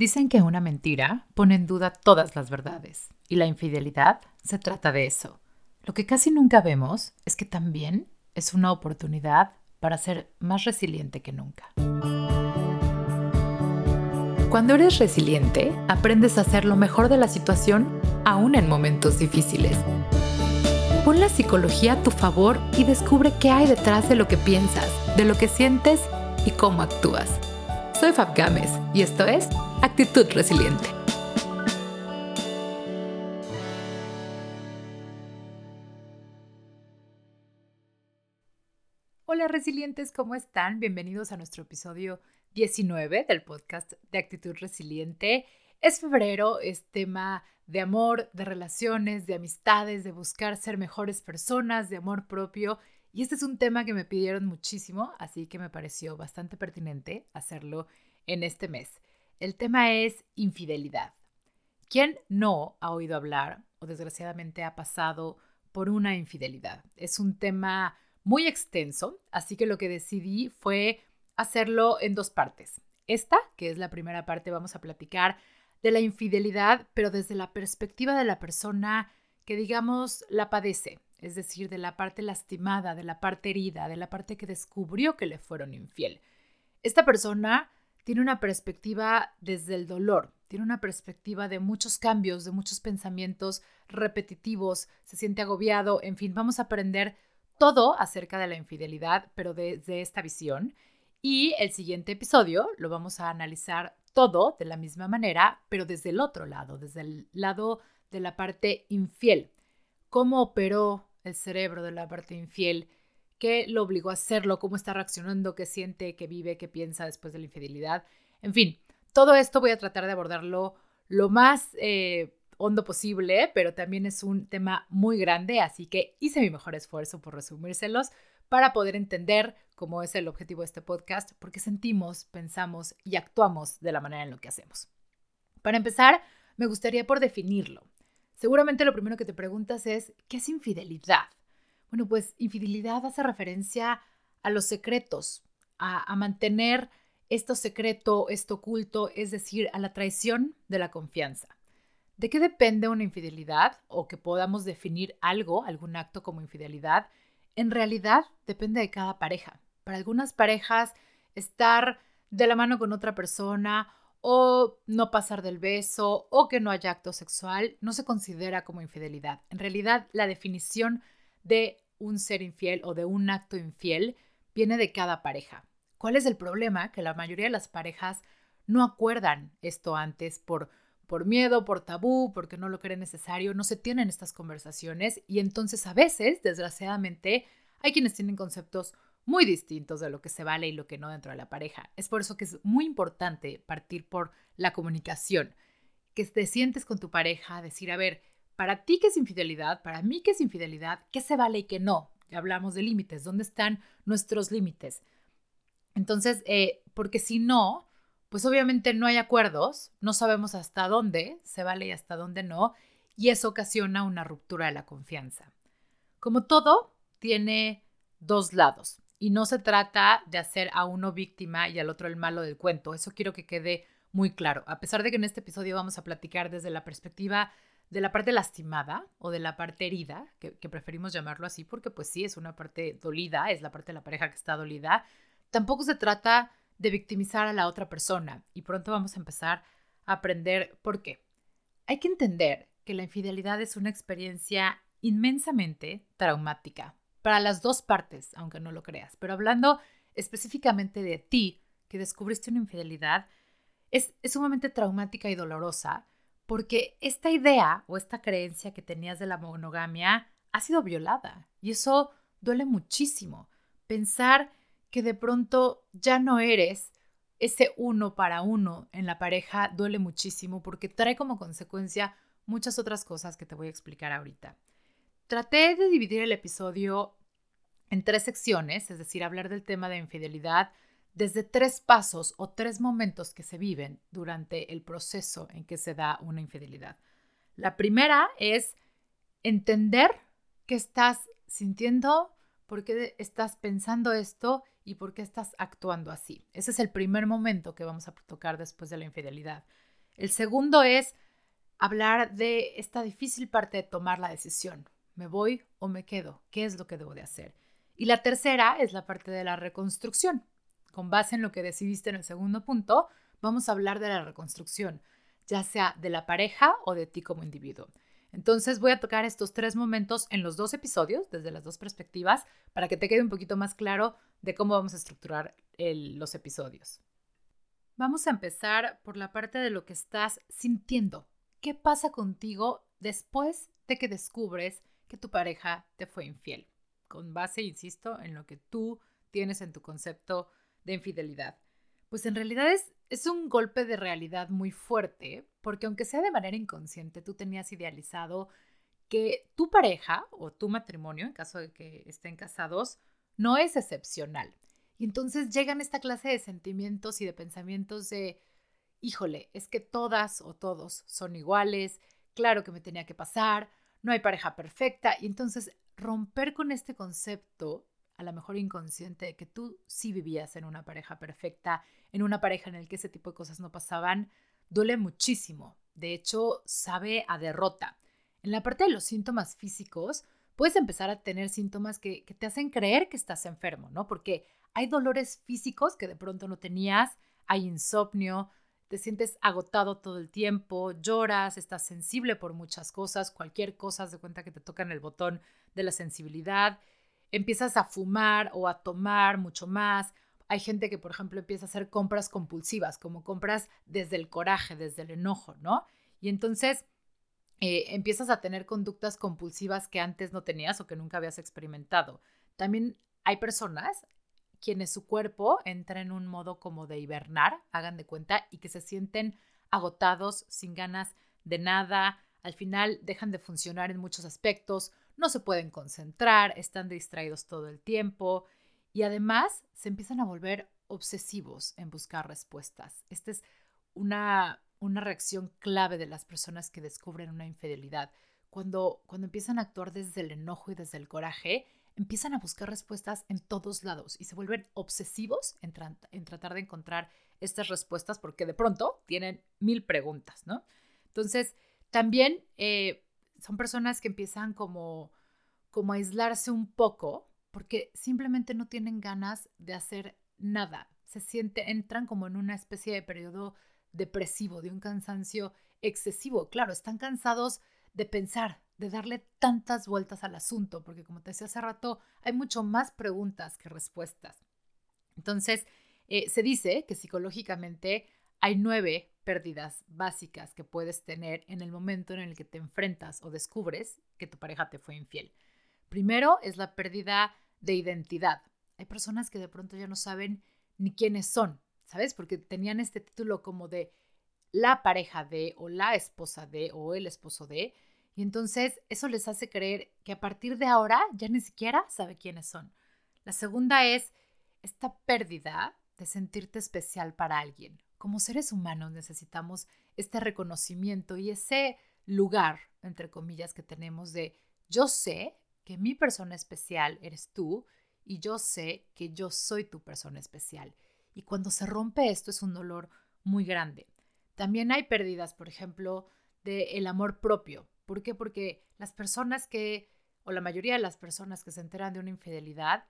Dicen que una mentira pone en duda todas las verdades y la infidelidad se trata de eso. Lo que casi nunca vemos es que también es una oportunidad para ser más resiliente que nunca. Cuando eres resiliente, aprendes a hacer lo mejor de la situación aún en momentos difíciles. Pon la psicología a tu favor y descubre qué hay detrás de lo que piensas, de lo que sientes y cómo actúas. Soy Fab Gámez y esto es Actitud Resiliente. Hola resilientes, ¿cómo están? Bienvenidos a nuestro episodio 19 del podcast de Actitud Resiliente. Es febrero, es tema de amor, de relaciones, de amistades, de buscar ser mejores personas, de amor propio y este es un tema que me pidieron muchísimo, así que me pareció bastante pertinente hacerlo en este mes. El tema es infidelidad. ¿Quién no ha oído hablar o desgraciadamente ha pasado por una infidelidad? Es un tema muy extenso, así que lo que decidí fue hacerlo en dos partes. Esta, que es la primera parte, vamos a platicar de la infidelidad, pero desde la perspectiva de la persona que, digamos, la padece, es decir, de la parte lastimada, de la parte herida, de la parte que descubrió que le fueron infiel. Esta persona tiene una perspectiva desde el dolor, tiene una perspectiva de muchos cambios, de muchos pensamientos repetitivos, se siente agobiado, en fin, vamos a aprender todo acerca de la infidelidad, pero desde esta visión. Y el siguiente episodio lo vamos a analizar todo de la misma manera, pero desde el otro lado, desde el lado de la parte infiel. ¿Cómo operó el cerebro de la parte infiel, qué lo obligó a hacerlo, cómo está reaccionando, qué siente, qué vive, qué piensa después de la infidelidad. En fin, todo esto voy a tratar de abordarlo lo más eh, hondo posible, pero también es un tema muy grande, así que hice mi mejor esfuerzo por resumírselos para poder entender cómo es el objetivo de este podcast, porque sentimos, pensamos y actuamos de la manera en lo que hacemos. Para empezar, me gustaría por definirlo. Seguramente lo primero que te preguntas es, ¿qué es infidelidad? Bueno, pues infidelidad hace referencia a los secretos, a, mantener esto secreto, esto oculto, es decir, a la traición de la confianza. ¿De qué depende una infidelidad o que podamos definir algo, algún acto como infidelidad? En realidad depende de cada pareja. Para algunas parejas, estar de la mano con otra persona o no pasar del beso o que no haya acto sexual no se considera como infidelidad. En realidad, la definición de un ser infiel o de un acto infiel viene de cada pareja. ¿Cuál es el problema? Que la mayoría de las parejas no acuerdan esto antes por, por miedo, por tabú, porque no lo creen necesario, no se tienen estas conversaciones y entonces a veces, desgraciadamente, hay quienes tienen conceptos muy distintos de lo que se vale y lo que no dentro de la pareja. Es por eso que es muy importante partir por la comunicación, que te sientes con tu pareja, decir, a ver, para ti qué es infidelidad, para mí qué es infidelidad, qué se vale y qué no. Ya hablamos de límites, ¿dónde están nuestros límites? Entonces, eh, porque si no, pues obviamente no hay acuerdos, no sabemos hasta dónde se vale y hasta dónde no, y eso ocasiona una ruptura de la confianza. Como todo, tiene dos lados. Y no se trata de hacer a uno víctima y al otro el malo del cuento. Eso quiero que quede muy claro. A pesar de que en este episodio vamos a platicar desde la perspectiva de la parte lastimada o de la parte herida, que, preferimos llamarlo así porque pues sí, es una parte dolida, es la parte de la pareja que está dolida, tampoco se trata de victimizar a la otra persona. Y pronto vamos a empezar a aprender por qué. Hay que entender que la infidelidad es una experiencia inmensamente traumática para las dos partes, aunque no lo creas. Pero hablando específicamente de ti, que descubriste una infidelidad, es, sumamente traumática y dolorosa porque esta idea o esta creencia que tenías de la monogamia ha sido violada y eso duele muchísimo. Pensar que de pronto ya no eres ese uno para uno en la pareja duele muchísimo porque trae como consecuencia muchas otras cosas que te voy a explicar ahorita. Traté de dividir el episodio en tres secciones, es decir, hablar del tema de infidelidad desde tres pasos o tres momentos que se viven durante el proceso en que se da una infidelidad. La primera es entender qué estás sintiendo, por qué estás pensando esto y por qué estás actuando así. Ese es el primer momento que vamos a tocar después de la infidelidad. El segundo es hablar de esta difícil parte de tomar la decisión. ¿Me voy o me quedo? ¿Qué es lo que debo de hacer? Y la tercera es la parte de la reconstrucción. Con base en lo que decidiste en el segundo punto, vamos a hablar de la reconstrucción, ya sea de la pareja o de ti como individuo. Entonces voy a tocar estos tres momentos en los dos episodios, desde las dos perspectivas, para que te quede un poquito más claro de cómo vamos a estructurar los episodios. Vamos a empezar por la parte de lo que estás sintiendo. ¿Qué pasa contigo después de que descubres que tu pareja te fue infiel? Con base, insisto, en lo que tú tienes en tu concepto de infidelidad. Pues en realidad es, un golpe de realidad muy fuerte, porque aunque sea de manera inconsciente, tú tenías idealizado que tu pareja o tu matrimonio, en caso de que estén casados, no es excepcional. Y entonces llegan esta clase de sentimientos y de pensamientos de, híjole, es que todas o todos son iguales, claro que me tenía que pasar, no hay pareja perfecta. Y entonces romper con este concepto a lo mejor inconsciente de que tú sí vivías en una pareja perfecta, en una pareja en la que ese tipo de cosas no pasaban, duele muchísimo. De hecho, sabe a derrota. En la parte de los síntomas físicos, puedes empezar a tener síntomas que, que te hacen creer que estás enfermo, ¿no? Porque hay dolores físicos que de pronto no tenías, hay insomnio, te sientes agotado todo el tiempo, lloras, estás sensible por muchas cosas, cualquier cosa, de cuenta que te tocan el botón de la sensibilidad empiezas a fumar o a tomar mucho más. Hay gente que, por ejemplo, empieza a hacer compras compulsivas, como compras desde el coraje, desde el enojo, ¿no? Y entonces eh, empiezas a tener conductas compulsivas que antes no tenías o que nunca habías experimentado. También hay personas quienes su cuerpo entra en un modo como de hibernar, hagan de cuenta, y que se sienten agotados, sin ganas de nada, al final dejan de funcionar en muchos aspectos, no se pueden concentrar, están distraídos todo el tiempo y además se empiezan a volver obsesivos en buscar respuestas. Esta es una, una reacción clave de las personas que descubren una infidelidad. Cuando, cuando empiezan a actuar desde el enojo y desde el coraje, empiezan a buscar respuestas en todos lados y se vuelven obsesivos en, tratar de encontrar estas respuestas porque de pronto tienen mil preguntas, ¿no? Entonces, también eh, son personas que empiezan como, como a aislarse un poco porque simplemente no tienen ganas de hacer nada. Se sienten, entran como en una especie de periodo depresivo, de un cansancio excesivo. Claro, están cansados de pensar, de darle tantas vueltas al asunto, porque como te decía hace rato, hay mucho más preguntas que respuestas. Entonces, eh, se dice que psicológicamente hay nueve pérdidas básicas que puedes tener en el momento en el que te enfrentas o descubres que tu pareja te fue infiel. Primero es la pérdida de identidad. Hay personas que de pronto ya no saben ni quiénes son, ¿sabes? Porque tenían este título como de la pareja de o la esposa de o el esposo de. Y entonces eso les hace creer que a partir de ahora ya ni siquiera sabe quiénes son. La segunda es esta pérdida de sentirte especial para alguien como seres humanos necesitamos este reconocimiento y ese lugar, entre comillas, que tenemos de yo sé que mi persona especial eres tú y yo sé que yo soy tu persona especial. Y cuando se rompe esto es un dolor muy grande. También hay pérdidas, por ejemplo, del amor propio. ¿Por qué? Porque las personas que, o la mayoría de las personas que se enteran de una infidelidad,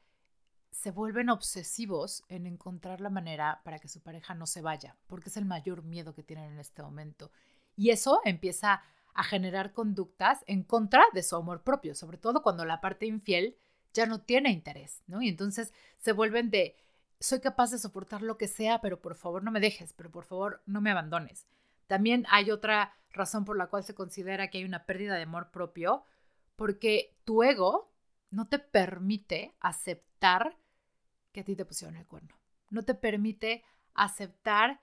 se vuelven obsesivos en encontrar la manera para que su pareja no se vaya, porque es el mayor miedo que tienen en este momento. Y eso empieza a generar conductas en contra de su amor propio, sobre todo cuando la parte infiel ya no tiene interés, ¿no? Y entonces se vuelven de, soy capaz de soportar lo que sea, pero por favor no me dejes, pero por favor no me abandones. También hay otra razón por la cual se considera que hay una pérdida de amor propio, porque tu ego no te permite aceptar que a ti te pusieron el cuerno. No te permite aceptar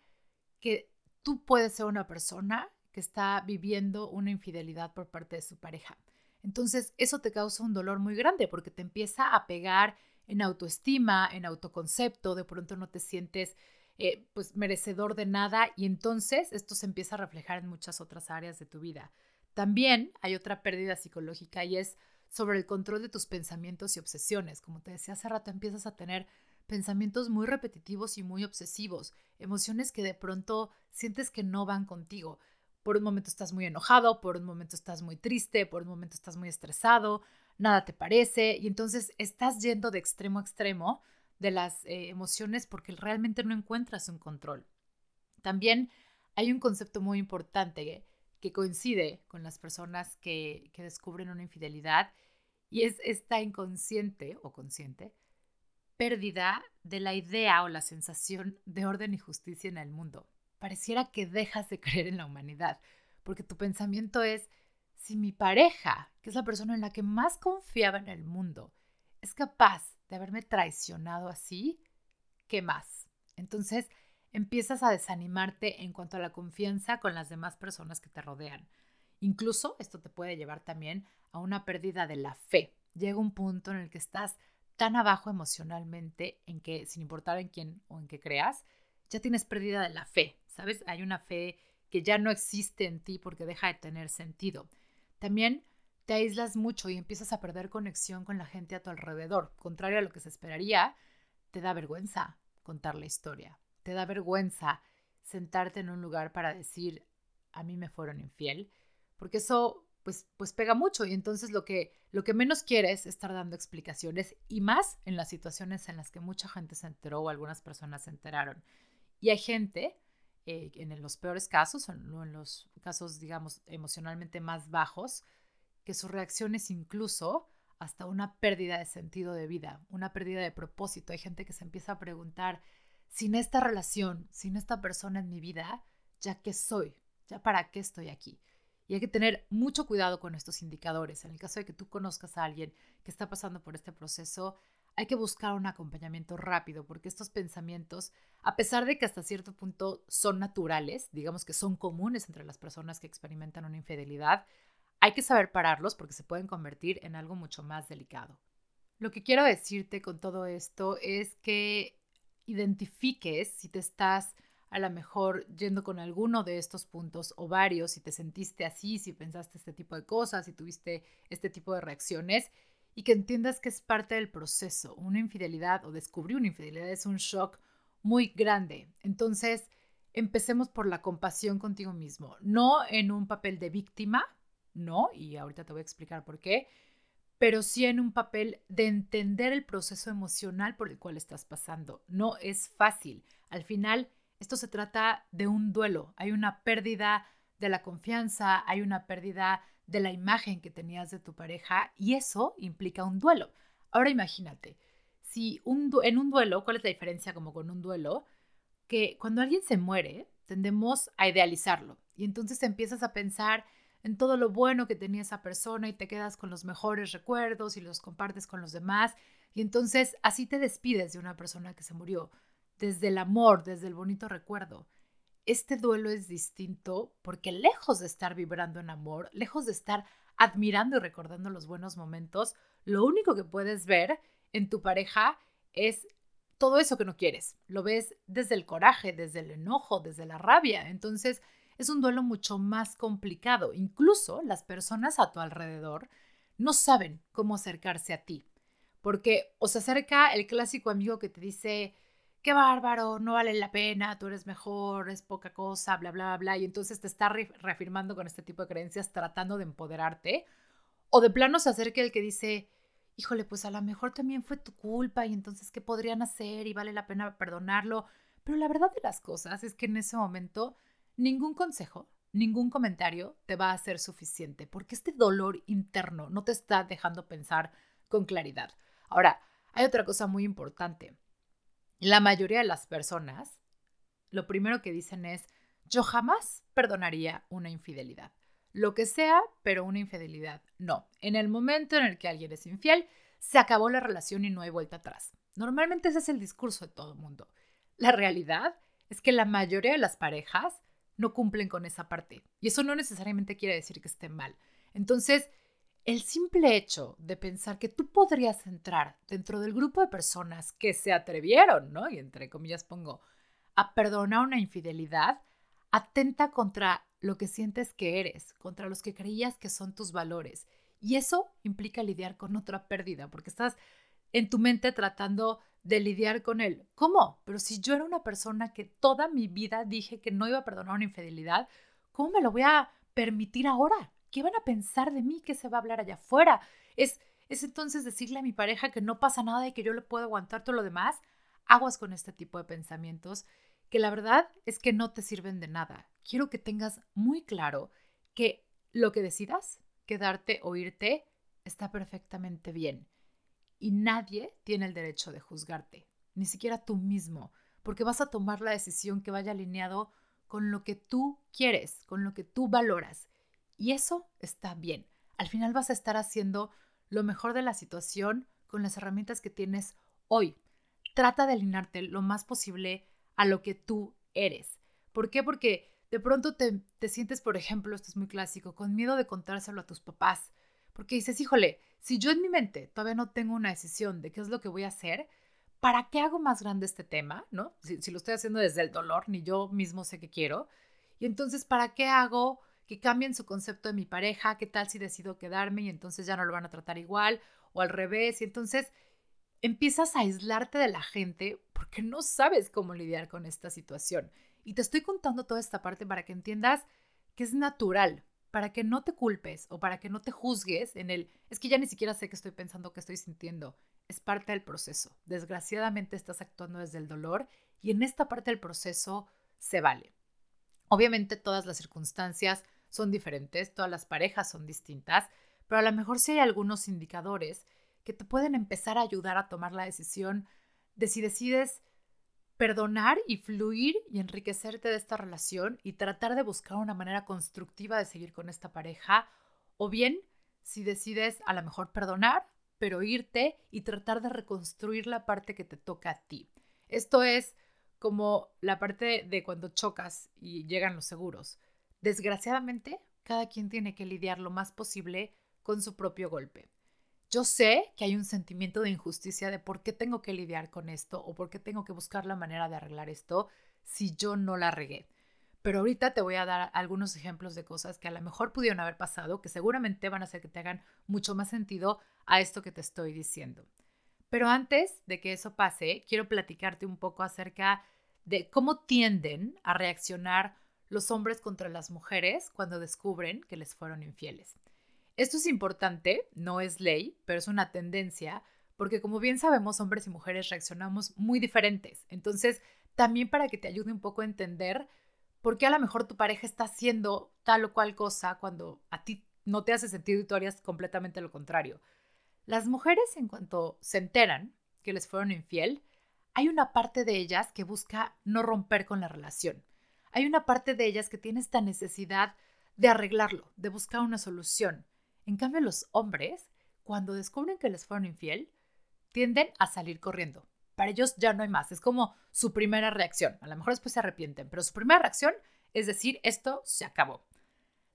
que tú puedes ser una persona que está viviendo una infidelidad por parte de su pareja. Entonces, eso te causa un dolor muy grande porque te empieza a pegar en autoestima, en autoconcepto, de pronto no te sientes eh, pues merecedor de nada y entonces esto se empieza a reflejar en muchas otras áreas de tu vida. También hay otra pérdida psicológica y es sobre el control de tus pensamientos y obsesiones. Como te decía hace rato, empiezas a tener pensamientos muy repetitivos y muy obsesivos, emociones que de pronto sientes que no van contigo. Por un momento estás muy enojado, por un momento estás muy triste, por un momento estás muy estresado, nada te parece y entonces estás yendo de extremo a extremo de las eh, emociones porque realmente no encuentras un control. También hay un concepto muy importante que coincide con las personas que, que descubren una infidelidad y es esta inconsciente o consciente pérdida de la idea o la sensación de orden y justicia en el mundo. Pareciera que dejas de creer en la humanidad, porque tu pensamiento es, si mi pareja, que es la persona en la que más confiaba en el mundo, es capaz de haberme traicionado así, ¿qué más? Entonces empiezas a desanimarte en cuanto a la confianza con las demás personas que te rodean. Incluso esto te puede llevar también a una pérdida de la fe. Llega un punto en el que estás tan abajo emocionalmente en que, sin importar en quién o en qué creas, ya tienes pérdida de la fe, ¿sabes? Hay una fe que ya no existe en ti porque deja de tener sentido. También te aíslas mucho y empiezas a perder conexión con la gente a tu alrededor. Contrario a lo que se esperaría, te da vergüenza contar la historia. Te da vergüenza sentarte en un lugar para decir, a mí me fueron infiel, porque eso pues, pues pega mucho y entonces lo que, lo que menos quieres es estar dando explicaciones y más en las situaciones en las que mucha gente se enteró o algunas personas se enteraron. Y hay gente, eh, en los peores casos, o en los casos, digamos, emocionalmente más bajos, que su reacción es incluso hasta una pérdida de sentido de vida, una pérdida de propósito. Hay gente que se empieza a preguntar, sin esta relación, sin esta persona en mi vida, ¿ya qué soy? ¿Ya para qué estoy aquí? Y hay que tener mucho cuidado con estos indicadores. En el caso de que tú conozcas a alguien que está pasando por este proceso, hay que buscar un acompañamiento rápido porque estos pensamientos, a pesar de que hasta cierto punto son naturales, digamos que son comunes entre las personas que experimentan una infidelidad, hay que saber pararlos porque se pueden convertir en algo mucho más delicado. Lo que quiero decirte con todo esto es que identifiques si te estás a lo mejor yendo con alguno de estos puntos o varios, si te sentiste así, si pensaste este tipo de cosas, si tuviste este tipo de reacciones y que entiendas que es parte del proceso. Una infidelidad o descubrir una infidelidad es un shock muy grande. Entonces, empecemos por la compasión contigo mismo, no en un papel de víctima, no, y ahorita te voy a explicar por qué, pero sí en un papel de entender el proceso emocional por el cual estás pasando. No es fácil. Al final, esto se trata de un duelo. Hay una pérdida de la confianza, hay una pérdida de la imagen que tenías de tu pareja y eso implica un duelo. Ahora imagínate, si en un duelo, ¿cuál es la diferencia como con un duelo? Que cuando alguien se muere, tendemos a idealizarlo y entonces empiezas a pensar en todo lo bueno que tenía esa persona y te quedas con los mejores recuerdos y los compartes con los demás y entonces así te despides de una persona que se murió desde el amor, desde el bonito recuerdo. Este duelo es distinto porque lejos de estar vibrando en amor, lejos de estar admirando y recordando los buenos momentos, lo único que puedes ver en tu pareja es todo eso que no quieres. Lo ves desde el coraje, desde el enojo, desde la rabia. Entonces es un duelo mucho más complicado. Incluso las personas a tu alrededor no saben cómo acercarse a ti. Porque os acerca el clásico amigo que te dice, qué bárbaro, no vale la pena, tú eres mejor, es poca cosa, bla, bla, bla. Y entonces te está reafirmando con este tipo de creencias, tratando de empoderarte. O de plano se acerca el que dice, híjole, pues a lo mejor también fue tu culpa y entonces, ¿qué podrían hacer? Y vale la pena perdonarlo. Pero la verdad de las cosas es que en ese momento ningún consejo, ningún comentario te va a ser suficiente, porque este dolor interno no te está dejando pensar con claridad. Ahora, hay otra cosa muy importante la mayoría de las personas, lo primero que dicen es, yo jamás perdonaría una infidelidad. Lo que sea, pero una infidelidad no. En el momento en el que alguien es infiel, se acabó la relación y no hay vuelta atrás. Normalmente ese es el discurso de todo el mundo. La realidad es que la mayoría de las parejas no cumplen con esa parte. Y eso no necesariamente quiere decir que esté mal. Entonces, el simple hecho de pensar que tú podrías entrar dentro del grupo de personas que se atrevieron, ¿no? Y entre comillas pongo, a perdonar una infidelidad, atenta contra lo que sientes que eres, contra los que creías que son tus valores. Y eso implica lidiar con otra pérdida, porque estás en tu mente tratando de lidiar con él. ¿Cómo? Pero si yo era una persona que toda mi vida dije que no iba a perdonar una infidelidad, ¿cómo me lo voy a permitir ahora? ¿Qué van a pensar de mí? ¿Qué se va a hablar allá afuera? Es, es entonces decirle a mi pareja que no pasa nada y que yo le puedo aguantar todo lo demás. Aguas con este tipo de pensamientos que la verdad es que no te sirven de nada. Quiero que tengas muy claro que lo que decidas, quedarte o irte, está perfectamente bien. Y nadie tiene el derecho de juzgarte, ni siquiera tú mismo, porque vas a tomar la decisión que vaya alineado con lo que tú quieres, con lo que tú valoras. Y eso está bien. Al final vas a estar haciendo lo mejor de la situación con las herramientas que tienes hoy. Trata de alinearte lo más posible a lo que tú eres. ¿Por qué? Porque de pronto te, te sientes, por ejemplo, esto es muy clásico, con miedo de contárselo a tus papás. Porque dices, híjole, si yo en mi mente todavía no tengo una decisión de qué es lo que voy a hacer, ¿para qué hago más grande este tema? ¿No? Si, si lo estoy haciendo desde el dolor, ni yo mismo sé qué quiero. Y entonces, ¿para qué hago que cambien su concepto de mi pareja? ¿Qué tal si decido quedarme y entonces ya no lo van a tratar igual? O al revés. Y entonces empiezas a aislarte de la gente porque no sabes cómo lidiar con esta situación. Y te estoy contando toda esta parte para que entiendas que es natural, para que no te culpes o para que no te juzgues en el, es que ya ni siquiera sé qué estoy pensando, qué estoy sintiendo. Es parte del proceso. Desgraciadamente estás actuando desde el dolor y en esta parte del proceso se vale. Obviamente todas las circunstancias son diferentes, todas las parejas son distintas, pero a lo mejor sí hay algunos indicadores que te pueden empezar a ayudar a tomar la decisión de si decides perdonar y fluir y enriquecerte de esta relación y tratar de buscar una manera constructiva de seguir con esta pareja, o bien si decides a lo mejor perdonar, pero irte y tratar de reconstruir la parte que te toca a ti. Esto es como la parte de cuando chocas y llegan los seguros. Desgraciadamente, cada quien tiene que lidiar lo más posible con su propio golpe. Yo sé que hay un sentimiento de injusticia de por qué tengo que lidiar con esto o por qué tengo que buscar la manera de arreglar esto si yo no la regué. Pero ahorita te voy a dar algunos ejemplos de cosas que a lo mejor pudieron haber pasado, que seguramente van a hacer que te hagan mucho más sentido a esto que te estoy diciendo. Pero antes de que eso pase, quiero platicarte un poco acerca de cómo tienden a reaccionar los hombres contra las mujeres cuando descubren que les fueron infieles. Esto es importante, no es ley, pero es una tendencia, porque como bien sabemos, hombres y mujeres reaccionamos muy diferentes. Entonces, también para que te ayude un poco a entender por qué a lo mejor tu pareja está haciendo tal o cual cosa cuando a ti no te hace sentido y tú harías completamente lo contrario. Las mujeres, en cuanto se enteran que les fueron infiel, hay una parte de ellas que busca no romper con la relación. Hay una parte de ellas que tiene esta necesidad de arreglarlo, de buscar una solución. En cambio, los hombres, cuando descubren que les fueron infiel, tienden a salir corriendo. Para ellos ya no hay más. Es como su primera reacción. A lo mejor después se arrepienten, pero su primera reacción es decir, esto se acabó.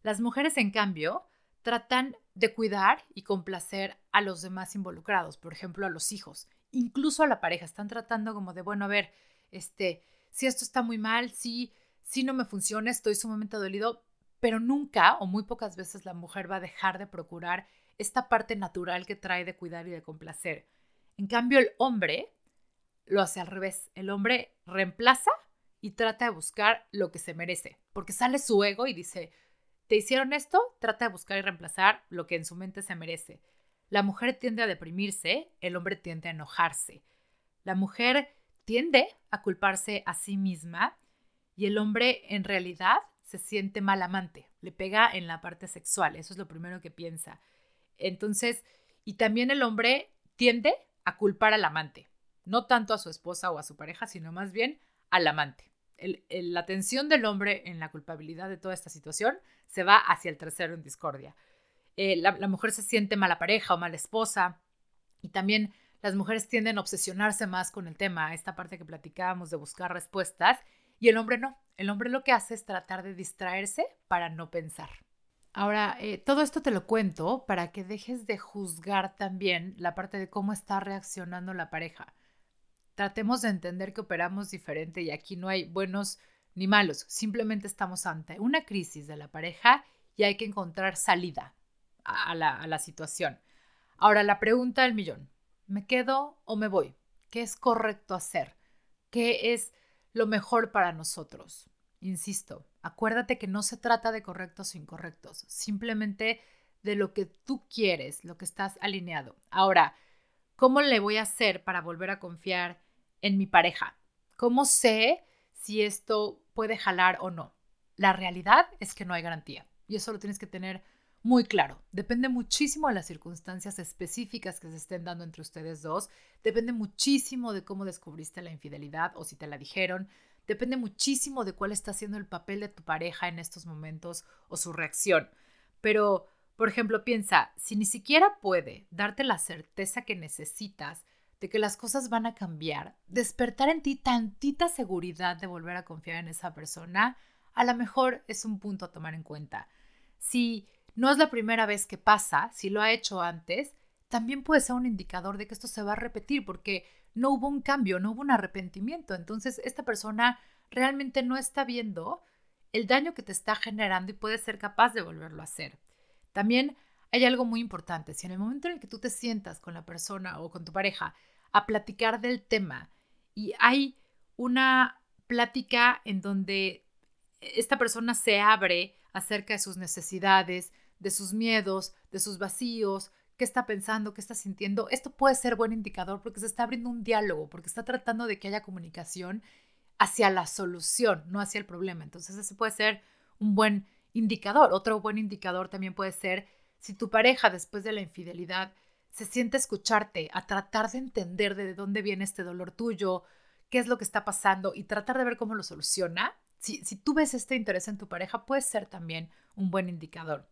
Las mujeres, en cambio, tratan de cuidar y complacer a los demás involucrados, por ejemplo, a los hijos, incluso a la pareja. Están tratando como de, bueno, a ver, este, si esto está muy mal, si, si no me funciona, estoy sumamente dolido, pero nunca o muy pocas veces la mujer va a dejar de procurar esta parte natural que trae de cuidar y de complacer. En cambio, el hombre lo hace al revés. El hombre reemplaza y trata de buscar lo que se merece, porque sale su ego y dice, te hicieron esto, trata de buscar y reemplazar lo que en su mente se merece. La mujer tiende a deprimirse, el hombre tiende a enojarse. La mujer tiende a culparse a sí misma y el hombre en realidad se siente mal amante, le pega en la parte sexual, eso es lo primero que piensa. Entonces, y también el hombre tiende a culpar al amante, no tanto a su esposa o a su pareja, sino más bien al amante. la atención del hombre en la culpabilidad de toda esta situación se va hacia el tercero en discordia. Eh, la, la mujer se siente mala pareja o mala esposa y también las mujeres tienden a obsesionarse más con el tema, esta parte que platicábamos de buscar respuestas, y el hombre no. El hombre lo que hace es tratar de distraerse para no pensar. Ahora, eh, todo esto te lo cuento para que dejes de juzgar también la parte de cómo está reaccionando la pareja. Tratemos de entender que operamos diferente y aquí no hay buenos ni malos, simplemente estamos ante una crisis de la pareja y hay que encontrar salida a la, a la situación. Ahora, la pregunta del millón, ¿me quedo o me voy? qué es correcto hacer, qué es lo mejor para nosotros. Insisto, acuérdate que no se trata de correctos o incorrectos, simplemente de lo que tú quieres, lo que estás alineado. Ahora, ¿cómo le voy a hacer para volver a confiar en mi pareja? ¿Cómo sé si esto puede jalar o no? La realidad es que no hay garantía y eso lo tienes que tener muy claro. Depende muchísimo de las circunstancias específicas que se estén dando entre ustedes dos. Depende muchísimo de cómo descubriste la infidelidad o si te la dijeron. Depende muchísimo de cuál está siendo el papel de tu pareja en estos momentos o su reacción. Pero, por ejemplo, piensa, si ni siquiera puede darte la certeza que necesitas de que las cosas van a cambiar, despertar en ti tantita seguridad de volver a confiar en esa persona, a lo mejor es un punto a tomar en cuenta. Si no es la primera vez que pasa, si lo ha hecho antes, también puede ser un indicador de que esto se va a repetir porque no hubo un cambio, no hubo un arrepentimiento. Entonces, esta persona realmente no está viendo el daño que te está generando y puede ser capaz de volverlo a hacer. También hay algo muy importante. Si en el momento en el que tú te sientas con la persona o con tu pareja a platicar del tema y hay una plática en donde esta persona se abre acerca de sus necesidades, de sus miedos, de sus vacíos, qué está pensando, qué está sintiendo, esto puede ser buen indicador porque se está abriendo un diálogo, porque está tratando de que haya comunicación hacia la solución, no hacia el problema. Entonces ese puede ser un buen indicador. Otro buen indicador también puede ser si tu pareja después de la infidelidad se siente escucharte, a tratar de entender de dónde viene este dolor tuyo, qué es lo que está pasando y tratar de ver cómo lo soluciona. Si, si tú ves este interés en tu pareja, puede ser también un buen indicador.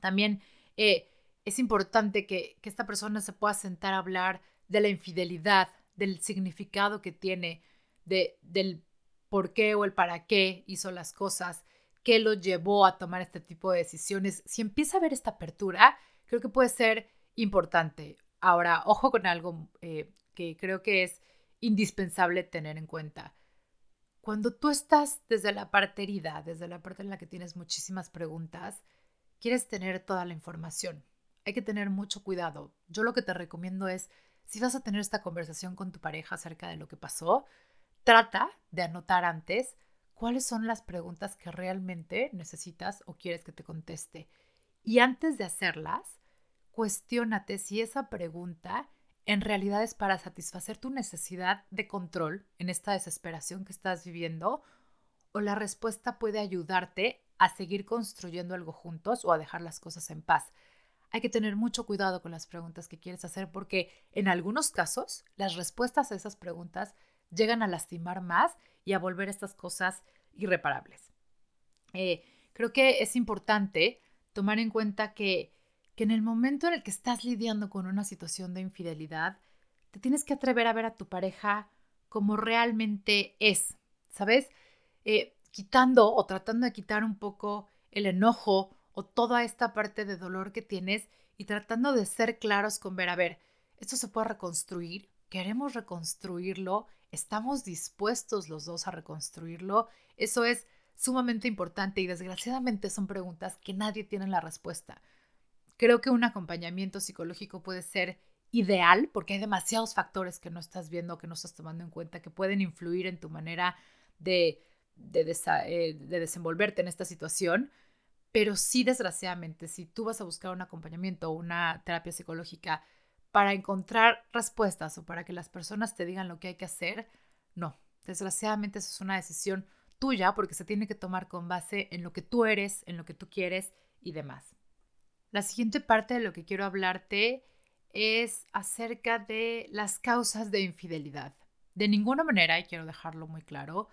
También eh, es importante que, esta persona se pueda sentar a hablar de la infidelidad, del significado que tiene, de, del por qué o el para qué hizo las cosas, qué lo llevó a tomar este tipo de decisiones. Si empieza a haber esta apertura, creo que puede ser importante. Ahora, ojo con algo eh, que creo que es indispensable tener en cuenta. Cuando tú estás desde la parte herida, desde la parte en la que tienes muchísimas preguntas, quieres tener toda la información. Hay que tener mucho cuidado. Yo lo que te recomiendo es, si vas a tener esta conversación con tu pareja acerca de lo que pasó, trata de anotar antes cuáles son las preguntas que realmente necesitas o quieres que te conteste. Y antes de hacerlas, cuestiónate si esa pregunta en realidad es para satisfacer tu necesidad de control en esta desesperación que estás viviendo o la respuesta puede ayudarte a seguir construyendo algo juntos o a dejar las cosas en paz. Hay que tener mucho cuidado con las preguntas que quieres hacer porque en algunos casos las respuestas a esas preguntas llegan a lastimar más y a volver estas cosas irreparables. Eh, creo que es importante tomar en cuenta que, que en el momento en el que estás lidiando con una situación de infidelidad, te tienes que atrever a ver a tu pareja como realmente es, ¿sabes? Eh, quitando o tratando de quitar un poco el enojo o toda esta parte de dolor que tienes y tratando de ser claros con ver, a ver, esto se puede reconstruir, queremos reconstruirlo, estamos dispuestos los dos a reconstruirlo, eso es sumamente importante y desgraciadamente son preguntas que nadie tiene la respuesta. Creo que un acompañamiento psicológico puede ser ideal porque hay demasiados factores que no estás viendo, que no estás tomando en cuenta, que pueden influir en tu manera de eh, de, desenvolverte en esta situación, pero sí desgraciadamente, si tú vas a buscar un acompañamiento o una terapia psicológica para encontrar respuestas o para que las personas te digan lo que hay que hacer, no, desgraciadamente eso es una decisión tuya porque se tiene que tomar con base en lo que tú eres, en lo que tú quieres y demás. La siguiente parte de lo que quiero hablarte es acerca de las causas de infidelidad. De ninguna manera, y quiero dejarlo muy claro,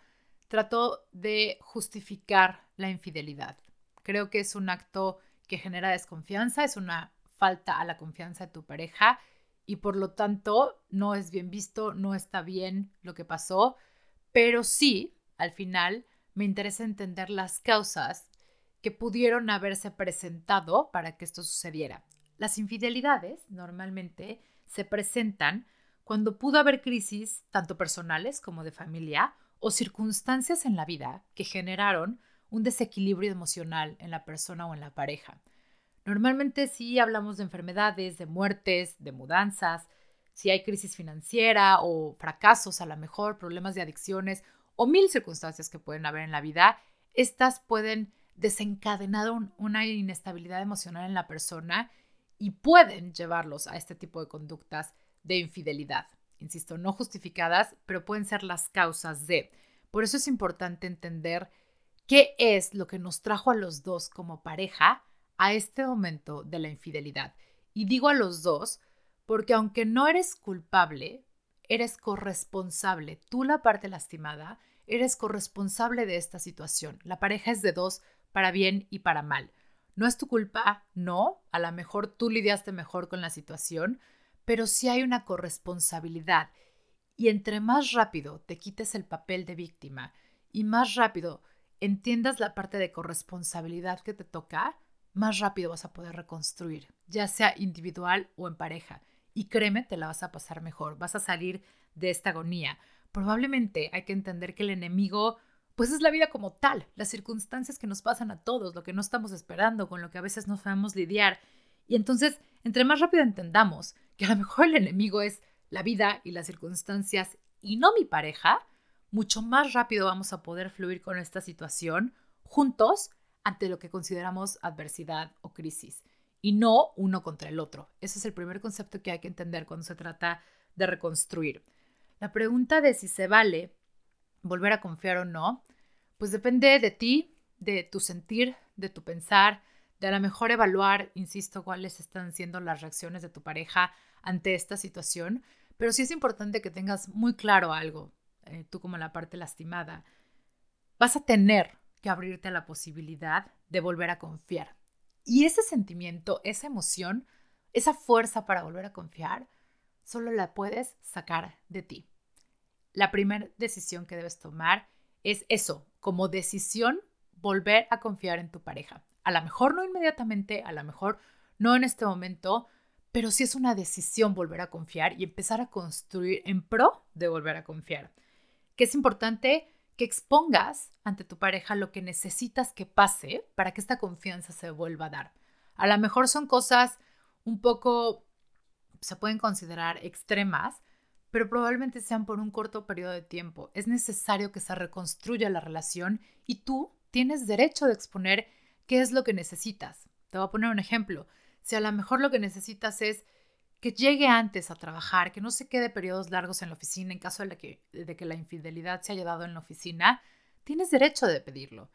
trato de justificar la infidelidad. Creo que es un acto que genera desconfianza, es una falta a la confianza de tu pareja y por lo tanto no es bien visto, no está bien lo que pasó, pero sí, al final, me interesa entender las causas que pudieron haberse presentado para que esto sucediera. Las infidelidades normalmente se presentan cuando pudo haber crisis tanto personales como de familia o circunstancias en la vida que generaron un desequilibrio emocional en la persona o en la pareja. Normalmente sí hablamos de enfermedades, de muertes, de mudanzas, si hay crisis financiera o fracasos a lo mejor, problemas de adicciones o mil circunstancias que pueden haber en la vida, estas pueden desencadenar una inestabilidad emocional en la persona y pueden llevarlos a este tipo de conductas de infidelidad. Insisto, no justificadas, pero pueden ser las causas de. Por eso es importante entender qué es lo que nos trajo a los dos como pareja a este momento de la infidelidad. Y digo a los dos porque aunque no eres culpable, eres corresponsable. Tú, la parte lastimada, eres corresponsable de esta situación. La pareja es de dos para bien y para mal. No es tu culpa, no, a lo mejor tú lidiaste mejor con la situación, pero sí hay una corresponsabilidad. Y entre más rápido te quites el papel de víctima y más rápido entiendas la parte de corresponsabilidad que te toca, más rápido vas a poder reconstruir, ya sea individual o en pareja. Y créeme, te la vas a pasar mejor, vas a salir de esta agonía. Probablemente hay que entender que el enemigo, pues es la vida como tal, las circunstancias que nos pasan a todos, lo que no estamos esperando, con lo que a veces no sabemos lidiar. Y entonces, entre más rápido entendamos que a lo mejor el enemigo es la vida y las circunstancias y no mi pareja, mucho más rápido vamos a poder fluir con esta situación juntos ante lo que consideramos adversidad o crisis y no uno contra el otro. Ese es el primer concepto que hay que entender cuando se trata de reconstruir. La pregunta de si se vale volver a confiar o no, pues depende de ti, de tu sentir, de tu pensar, a lo mejor evaluar, insisto, cuáles están siendo las reacciones de tu pareja ante esta situación, pero sí es importante que tengas muy claro algo, eh, tú como la parte lastimada, vas a tener que abrirte a la posibilidad de volver a confiar. Y ese sentimiento, esa emoción, esa fuerza para volver a confiar, solo la puedes sacar de ti. La primera decisión que debes tomar es eso, como decisión, volver a confiar en tu pareja. A lo mejor no inmediatamente, a lo mejor no en este momento, pero sí es una decisión volver a confiar y empezar a construir en pro de volver a confiar. Que es importante que expongas ante tu pareja lo que necesitas que pase para que esta confianza se vuelva a dar. A lo mejor son cosas un poco, se pueden considerar extremas, pero probablemente sean por un corto periodo de tiempo. Es necesario que se reconstruya la relación y tú tienes derecho de exponer qué es lo que necesitas. Te voy a poner un ejemplo. Si a lo mejor lo que necesitas es que llegue antes a trabajar, que no se quede periodos largos en la oficina en caso de que, de que la infidelidad se haya dado en la oficina, tienes derecho de pedirlo.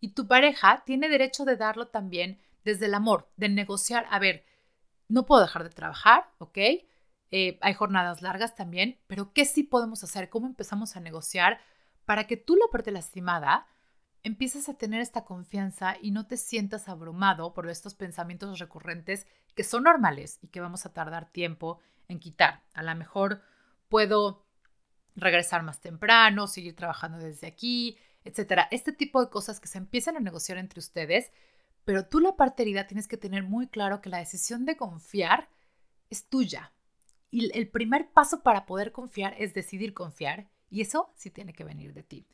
Y tu pareja tiene derecho de darlo también desde el amor, de negociar, a ver, no puedo dejar de trabajar, ¿ok? Eh, hay jornadas largas también, pero ¿qué sí podemos hacer? ¿Cómo empezamos a negociar para que tú, la parte lastimada, empiezas a tener esta confianza y no te sientas abrumado por estos pensamientos recurrentes que son normales y que vamos a tardar tiempo en quitar. A lo mejor puedo regresar más temprano, seguir trabajando desde aquí, etcétera. Este tipo de cosas que se empiezan a negociar entre ustedes, pero tú la parte tienes que tener muy claro que la decisión de confiar es tuya. Y el primer paso para poder confiar es decidir confiar y eso sí tiene que venir de ti.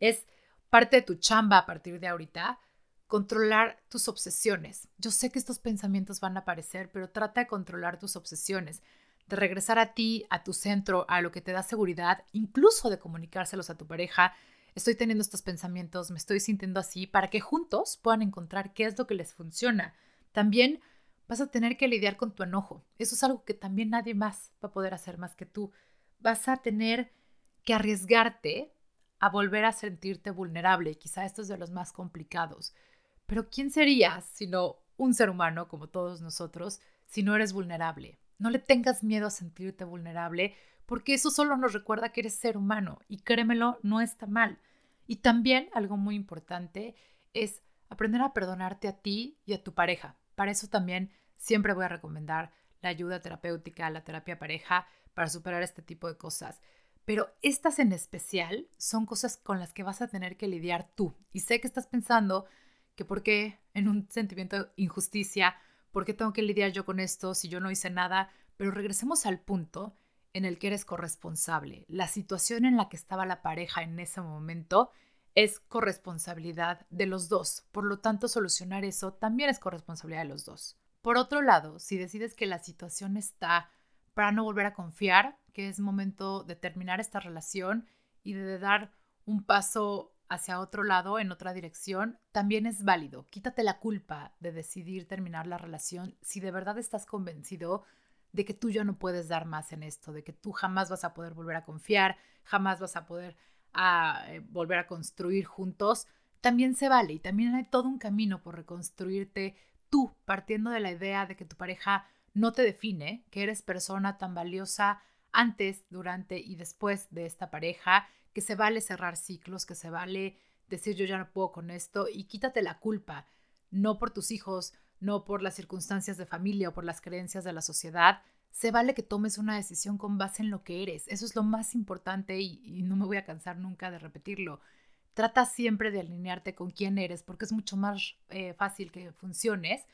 Es parte de tu chamba a partir de ahorita, controlar tus obsesiones. Yo sé que estos pensamientos van a aparecer, pero trata de controlar tus obsesiones, de regresar a ti, a tu centro, a lo que te da seguridad, incluso de comunicárselos a tu pareja. Estoy teniendo estos pensamientos, me estoy sintiendo así, para que juntos puedan encontrar qué es lo que les funciona. También vas a tener que lidiar con tu enojo. Eso es algo que también nadie más va a poder hacer más que tú. Vas a tener que arriesgarte a volver a sentirte vulnerable. Quizá esto es de los más complicados. Pero ¿quién serías sino un ser humano como todos nosotros si no eres vulnerable? No le tengas miedo a sentirte vulnerable porque eso solo nos recuerda que eres ser humano y créemelo, no está mal. Y también algo muy importante es aprender a perdonarte a ti y a tu pareja. Para eso también siempre voy a recomendar la ayuda terapéutica, la terapia pareja para superar este tipo de cosas. Pero estas en especial son cosas con las que vas a tener que lidiar tú. Y sé que estás pensando que por qué en un sentimiento de injusticia, por qué tengo que lidiar yo con esto si yo no hice nada, pero regresemos al punto en el que eres corresponsable. La situación en la que estaba la pareja en ese momento es corresponsabilidad de los dos. Por lo tanto, solucionar eso también es corresponsabilidad de los dos. Por otro lado, si decides que la situación está para no volver a confiar, que es momento de terminar esta relación y de dar un paso hacia otro lado, en otra dirección, también es válido. Quítate la culpa de decidir terminar la relación si de verdad estás convencido de que tú ya no puedes dar más en esto, de que tú jamás vas a poder volver a confiar, jamás vas a poder a, eh, volver a construir juntos, también se vale y también hay todo un camino por reconstruirte tú, partiendo de la idea de que tu pareja no te define, que eres persona tan valiosa antes, durante y después de esta pareja, que se vale cerrar ciclos, que se vale decir yo ya no puedo con esto y quítate la culpa, no por tus hijos, no por las circunstancias de familia o por las creencias de la sociedad. Se vale que tomes una decisión con base en lo que eres. Eso es lo más importante y, no me voy a cansar nunca de repetirlo. Trata siempre de alinearte con quién eres porque es mucho más eh, fácil que funciones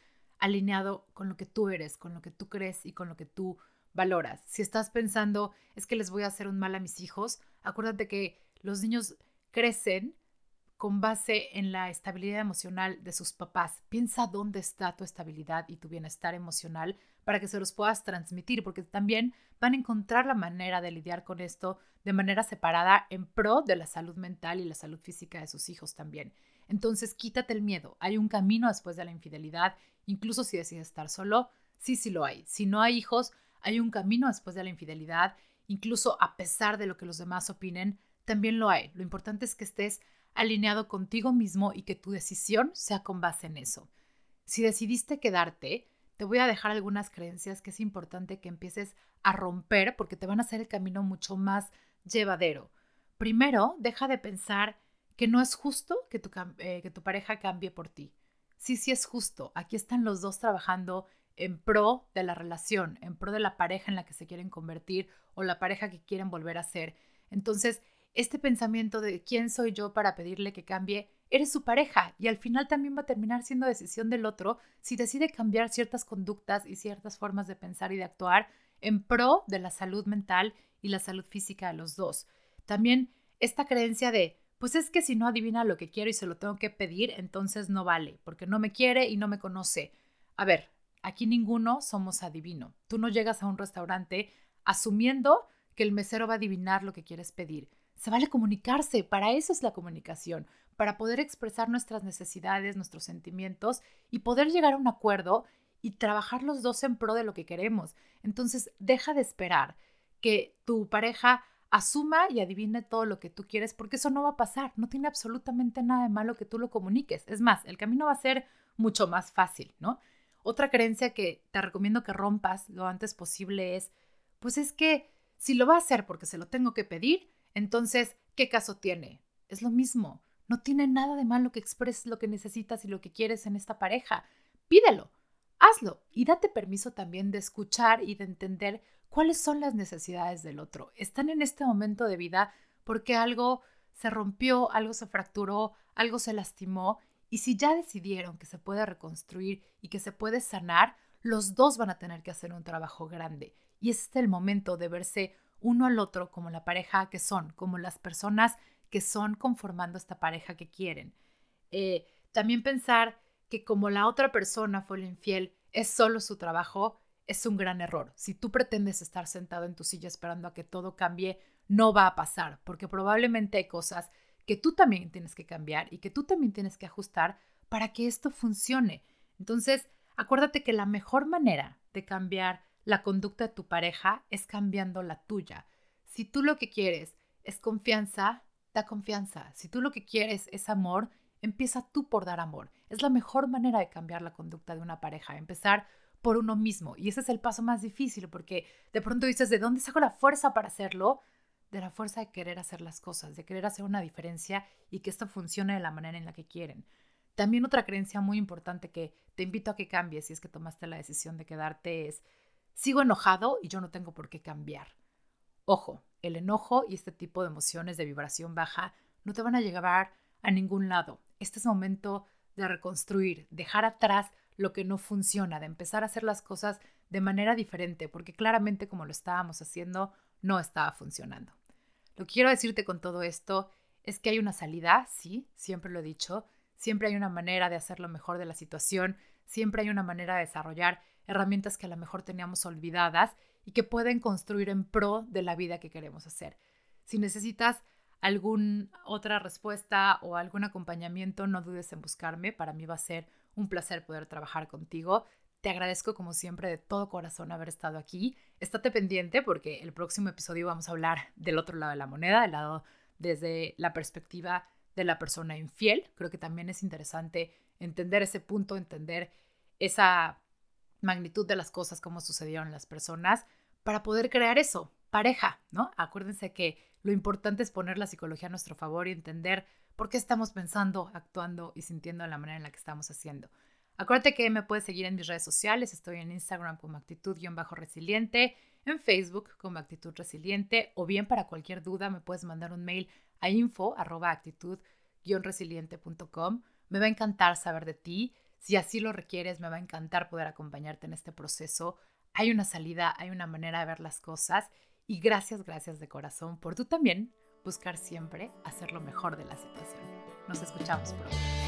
alineado con lo que tú eres, con lo que tú crees y con lo que tú valoras. Si estás pensando, es que les voy a hacer un mal a mis hijos, acuérdate que los niños crecen con base en la estabilidad emocional de sus papás. Piensa dónde está tu estabilidad y tu bienestar emocional para que se los puedas transmitir, porque también van a encontrar la manera de lidiar con esto de manera separada en pro de la salud mental y la salud física de sus hijos también. Entonces, quítate el miedo. Hay un camino después de la infidelidad, incluso si decides estar solo. Sí, sí lo hay. Si no hay hijos, hay un camino después de la infidelidad, incluso a pesar de lo que los demás opinen, también lo hay. Lo importante es que estés alineado contigo mismo y que tu decisión sea con base en eso. Si decidiste quedarte, te voy a dejar algunas creencias que es importante que empieces a romper porque te van a hacer el camino mucho más llevadero. Primero, deja de pensar que no es justo que tu, eh, que tu pareja cambie por ti. Sí, sí es justo. Aquí están los dos trabajando en pro de la relación, en pro de la pareja en la que se quieren convertir o la pareja que quieren volver a ser. Entonces, este pensamiento de quién soy yo para pedirle que cambie, eres su pareja y al final también va a terminar siendo decisión del otro si decide cambiar ciertas conductas y ciertas formas de pensar y de actuar en pro de la salud mental y la salud física de los dos. También esta creencia de, pues es que si no adivina lo que quiero y se lo tengo que pedir, entonces no vale, porque no me quiere y no me conoce. A ver, Aquí ninguno somos adivino. Tú no llegas a un restaurante asumiendo que el mesero va a adivinar lo que quieres pedir. Se vale comunicarse, para eso es la comunicación, para poder expresar nuestras necesidades, nuestros sentimientos y poder llegar a un acuerdo y trabajar los dos en pro de lo que queremos. Entonces, deja de esperar que tu pareja asuma y adivine todo lo que tú quieres, porque eso no va a pasar. No tiene absolutamente nada de malo que tú lo comuniques. Es más, el camino va a ser mucho más fácil, ¿no? Otra creencia que te recomiendo que rompas lo antes posible es, pues es que si lo va a hacer porque se lo tengo que pedir, entonces, ¿qué caso tiene? Es lo mismo. No tiene nada de malo que expreses lo que necesitas y lo que quieres en esta pareja. Pídelo, hazlo y date permiso también de escuchar y de entender cuáles son las necesidades del otro. Están en este momento de vida porque algo se rompió, algo se fracturó, algo se lastimó y si ya decidieron que se puede reconstruir y que se puede sanar, los dos van a tener que hacer un trabajo grande. Y este es el momento de verse uno al otro como la pareja que son, como las personas que son conformando esta pareja que quieren. Eh, también pensar que como la otra persona fue el infiel, es solo su trabajo, es un gran error. Si tú pretendes estar sentado en tu silla esperando a que todo cambie, no va a pasar, porque probablemente hay cosas que tú también tienes que cambiar y que tú también tienes que ajustar para que esto funcione. Entonces, acuérdate que la mejor manera de cambiar la conducta de tu pareja es cambiando la tuya. Si tú lo que quieres es confianza, da confianza. Si tú lo que quieres es amor, empieza tú por dar amor. Es la mejor manera de cambiar la conducta de una pareja, empezar por uno mismo. Y ese es el paso más difícil porque de pronto dices, ¿de dónde saco la fuerza para hacerlo? de la fuerza de querer hacer las cosas, de querer hacer una diferencia y que esto funcione de la manera en la que quieren. También otra creencia muy importante que te invito a que cambies si es que tomaste la decisión de quedarte es, sigo enojado y yo no tengo por qué cambiar. Ojo, el enojo y este tipo de emociones de vibración baja no te van a llevar a ningún lado. Este es momento de reconstruir, dejar atrás lo que no funciona, de empezar a hacer las cosas de manera diferente, porque claramente como lo estábamos haciendo, no estaba funcionando. Lo que quiero decirte con todo esto es que hay una salida, sí, siempre lo he dicho, siempre hay una manera de hacer lo mejor de la situación, siempre hay una manera de desarrollar herramientas que a lo mejor teníamos olvidadas y que pueden construir en pro de la vida que queremos hacer. Si necesitas alguna otra respuesta o algún acompañamiento, no dudes en buscarme. Para mí va a ser un placer poder trabajar contigo. Te agradezco como siempre de todo corazón haber estado aquí. Estate pendiente porque el próximo episodio vamos a hablar del otro lado de la moneda, del lado desde la perspectiva de la persona infiel. Creo que también es interesante entender ese punto, entender esa magnitud de las cosas, cómo sucedieron las personas, para poder crear eso, pareja, ¿no? Acuérdense que lo importante es poner la psicología a nuestro favor y entender por qué estamos pensando, actuando y sintiendo la manera en la que estamos haciendo. Acuérdate que me puedes seguir en mis redes sociales, estoy en Instagram como actitud-resiliente, en Facebook como actitud resiliente o bien para cualquier duda me puedes mandar un mail a info actitud-resiliente.com. Me va a encantar saber de ti. Si así lo requieres, me va a encantar poder acompañarte en este proceso. Hay una salida, hay una manera de ver las cosas y gracias, gracias de corazón por tú también buscar siempre hacer lo mejor de la situación. Nos escuchamos pronto.